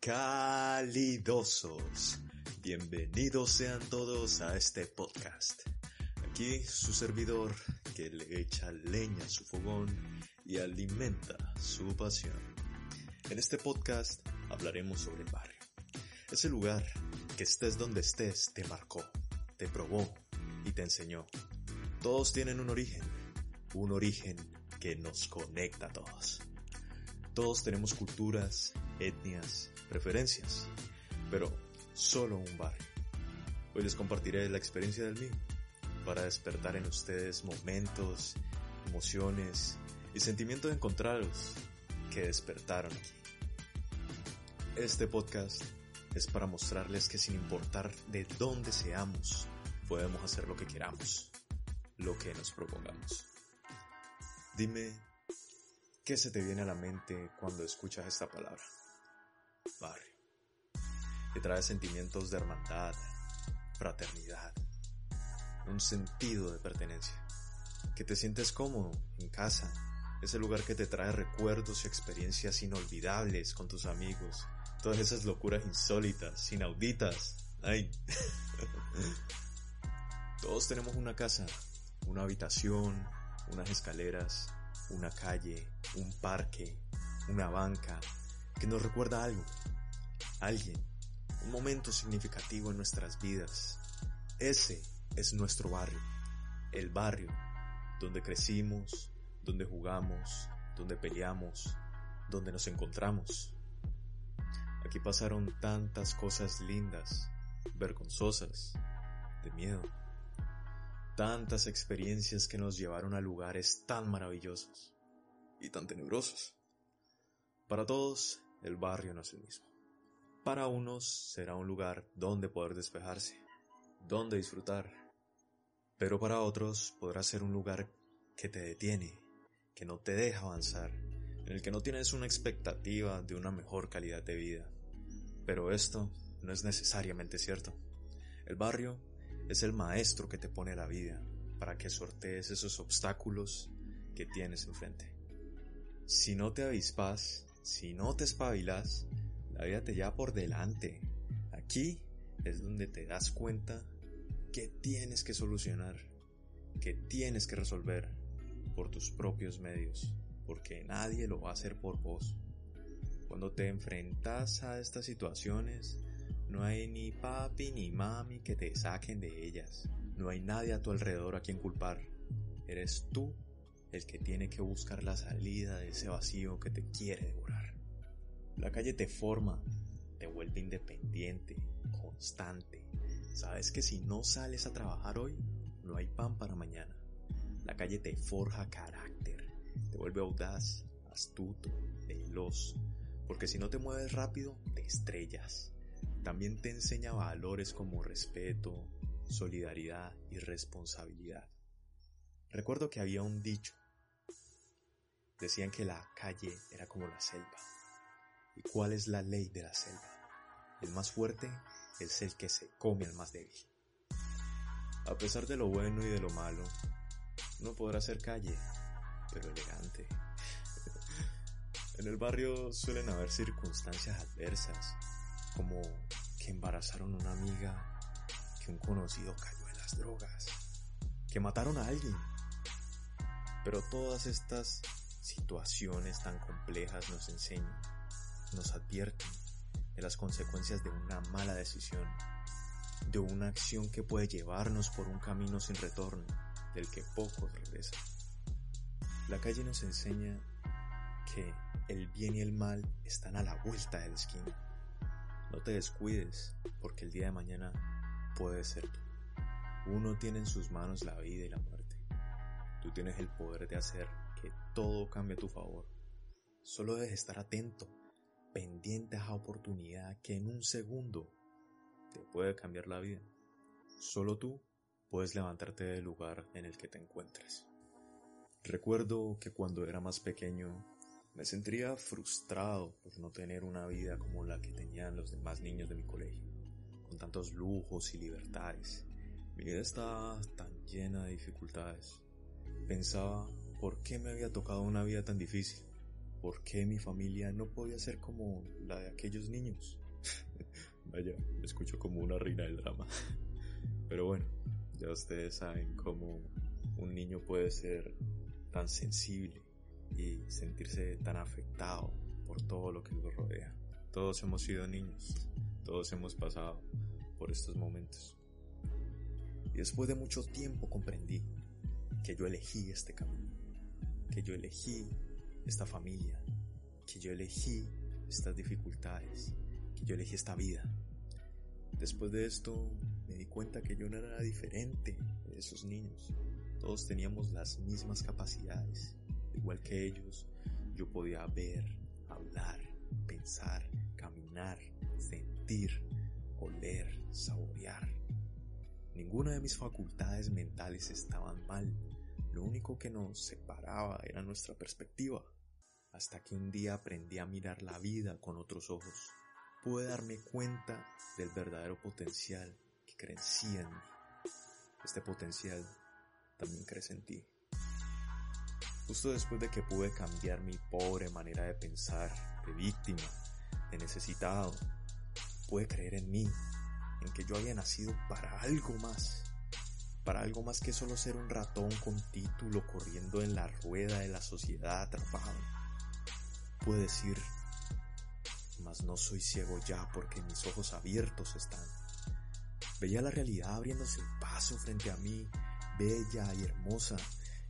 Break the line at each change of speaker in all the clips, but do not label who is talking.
Calidosos. Bienvenidos sean todos a este podcast. Aquí su servidor que le echa leña a su fogón y alimenta su pasión. En este podcast hablaremos sobre el barrio. Ese lugar que estés donde estés te marcó, te probó y te enseñó. Todos tienen un origen, un origen que nos conecta a todos. Todos tenemos culturas, etnias, preferencias, pero solo un barrio. Hoy les compartiré la experiencia del mío para despertar en ustedes momentos, emociones y sentimientos encontrados que despertaron aquí. Este podcast es para mostrarles que sin importar de dónde seamos, podemos hacer lo que queramos, lo que nos propongamos. Dime, ¿qué se te viene a la mente cuando escuchas esta palabra? Barrio. Te trae sentimientos de hermandad, fraternidad, un sentido de pertenencia. Que te sientes cómodo en casa, ese lugar que te trae recuerdos y experiencias inolvidables con tus amigos, todas esas locuras insólitas, inauditas. Ay. Todos tenemos una casa, una habitación, unas escaleras, una calle, un parque, una banca, que nos recuerda algo, alguien, un momento significativo en nuestras vidas. Ese es nuestro barrio, el barrio donde crecimos, donde jugamos, donde peleamos, donde nos encontramos. Aquí pasaron tantas cosas lindas, vergonzosas, de miedo tantas experiencias que nos llevaron a lugares tan maravillosos y tan tenebrosos. Para todos, el barrio no es el mismo. Para unos será un lugar donde poder despejarse, donde disfrutar. Pero para otros podrá ser un lugar que te detiene, que no te deja avanzar, en el que no tienes una expectativa de una mejor calidad de vida. Pero esto no es necesariamente cierto. El barrio es el maestro que te pone la vida para que sortees esos obstáculos que tienes enfrente. Si no te avispas, si no te espabilas, la vida te lleva por delante. Aquí es donde te das cuenta que tienes que solucionar, que tienes que resolver por tus propios medios, porque nadie lo va a hacer por vos. Cuando te enfrentas a estas situaciones, no hay ni papi ni mami que te saquen de ellas. No hay nadie a tu alrededor a quien culpar. Eres tú el que tiene que buscar la salida de ese vacío que te quiere devorar. La calle te forma, te vuelve independiente, constante. Sabes que si no sales a trabajar hoy, no hay pan para mañana. La calle te forja carácter, te vuelve audaz, astuto, veloz, porque si no te mueves rápido, te estrellas. También te enseña valores como respeto, solidaridad y responsabilidad. Recuerdo que había un dicho. Decían que la calle era como la selva. ¿Y cuál es la ley de la selva? El más fuerte es el que se come al más débil. A pesar de lo bueno y de lo malo, no podrá ser calle, pero elegante. en el barrio suelen haber circunstancias adversas, como que embarazaron a una amiga, que un conocido cayó en las drogas, que mataron a alguien. Pero todas estas situaciones tan complejas nos enseñan, nos advierten de las consecuencias de una mala decisión, de una acción que puede llevarnos por un camino sin retorno, del que pocos regresan. La calle nos enseña que el bien y el mal están a la vuelta de la esquina no te descuides, porque el día de mañana puede ser tú. Uno tiene en sus manos la vida y la muerte. Tú tienes el poder de hacer que todo cambie a tu favor. Solo debes estar atento, pendiente a esa oportunidad que en un segundo te puede cambiar la vida. Solo tú puedes levantarte del lugar en el que te encuentres. Recuerdo que cuando era más pequeño me sentiría frustrado por no tener una vida como la que tenían los demás niños de mi colegio, con tantos lujos y libertades. Mi vida estaba tan llena de dificultades. Pensaba, ¿por qué me había tocado una vida tan difícil? ¿Por qué mi familia no podía ser como la de aquellos niños? Vaya, me escucho como una reina del drama. Pero bueno, ya ustedes saben cómo un niño puede ser tan sensible y sentirse tan afectado por todo lo que lo rodea. Todos hemos sido niños, todos hemos pasado por estos momentos. Y después de mucho tiempo comprendí que yo elegí este camino, que yo elegí esta familia, que yo elegí estas dificultades, que yo elegí esta vida. Después de esto me di cuenta que yo no era diferente de esos niños. Todos teníamos las mismas capacidades. Igual que ellos, yo podía ver, hablar, pensar, caminar, sentir, oler, saborear. Ninguna de mis facultades mentales estaban mal. Lo único que nos separaba era nuestra perspectiva. Hasta que un día aprendí a mirar la vida con otros ojos. Pude darme cuenta del verdadero potencial que crecía en mí. Este potencial también crece en ti. Justo después de que pude cambiar mi pobre manera de pensar, de víctima, de necesitado, pude creer en mí en que yo había nacido para algo más, para algo más que solo ser un ratón con título corriendo en la rueda de la sociedad atrapado. Puedo decir, mas no soy ciego ya porque mis ojos abiertos están. Veía la realidad abriéndose paso frente a mí, bella y hermosa,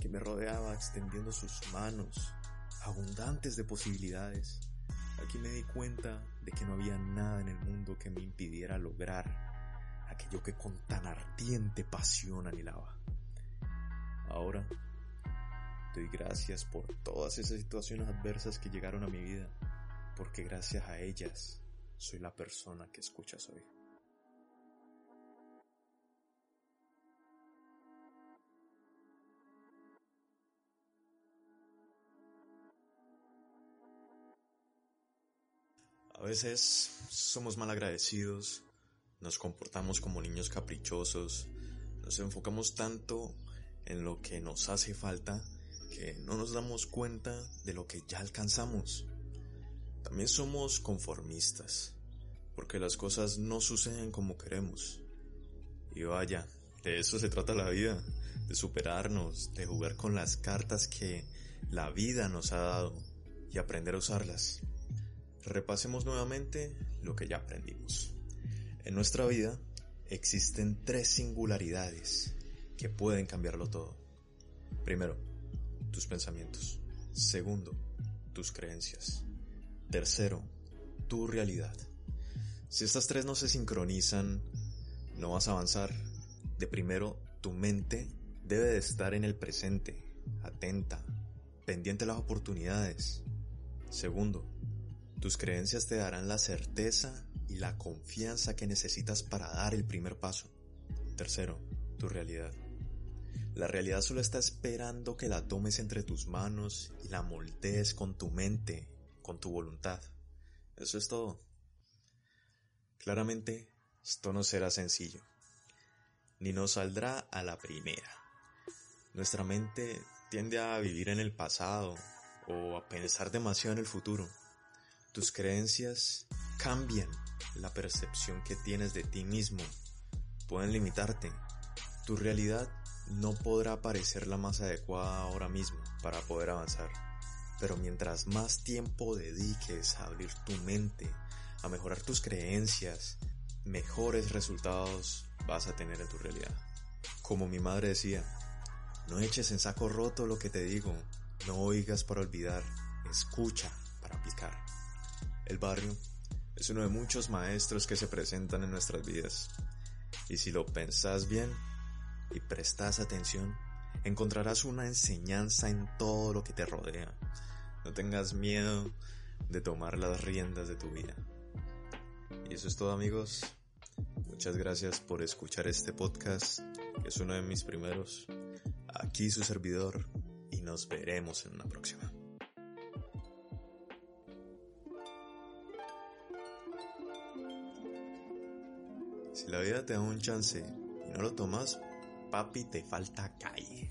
que me rodeaba extendiendo sus manos, abundantes de posibilidades. Aquí me di cuenta de que no había nada en el mundo que me impidiera lograr aquello que con tan ardiente pasión anhelaba. Ahora, doy gracias por todas esas situaciones adversas que llegaron a mi vida, porque gracias a ellas soy la persona que escuchas hoy. A veces somos mal agradecidos, nos comportamos como niños caprichosos, nos enfocamos tanto en lo que nos hace falta que no nos damos cuenta de lo que ya alcanzamos. También somos conformistas, porque las cosas no suceden como queremos. Y vaya, de eso se trata la vida, de superarnos, de jugar con las cartas que la vida nos ha dado y aprender a usarlas. Repasemos nuevamente lo que ya aprendimos. En nuestra vida existen tres singularidades que pueden cambiarlo todo. Primero, tus pensamientos. Segundo, tus creencias. Tercero, tu realidad. Si estas tres no se sincronizan, no vas a avanzar. De primero, tu mente debe de estar en el presente, atenta, pendiente de las oportunidades. Segundo, tus creencias te darán la certeza y la confianza que necesitas para dar el primer paso. Tercero, tu realidad. La realidad solo está esperando que la tomes entre tus manos y la moldees con tu mente, con tu voluntad. Eso es todo. Claramente, esto no será sencillo, ni nos saldrá a la primera. Nuestra mente tiende a vivir en el pasado o a pensar demasiado en el futuro. Tus creencias cambian la percepción que tienes de ti mismo. Pueden limitarte. Tu realidad no podrá parecer la más adecuada ahora mismo para poder avanzar. Pero mientras más tiempo dediques a abrir tu mente, a mejorar tus creencias, mejores resultados vas a tener en tu realidad. Como mi madre decía, no eches en saco roto lo que te digo, no oigas para olvidar, escucha para aplicar. El barrio es uno de muchos maestros que se presentan en nuestras vidas. Y si lo pensás bien y prestas atención, encontrarás una enseñanza en todo lo que te rodea. No tengas miedo de tomar las riendas de tu vida. Y eso es todo amigos. Muchas gracias por escuchar este podcast, que es uno de mis primeros. Aquí su servidor y nos veremos en una próxima. La vida te da un chance y no lo tomas, papi, te falta calle.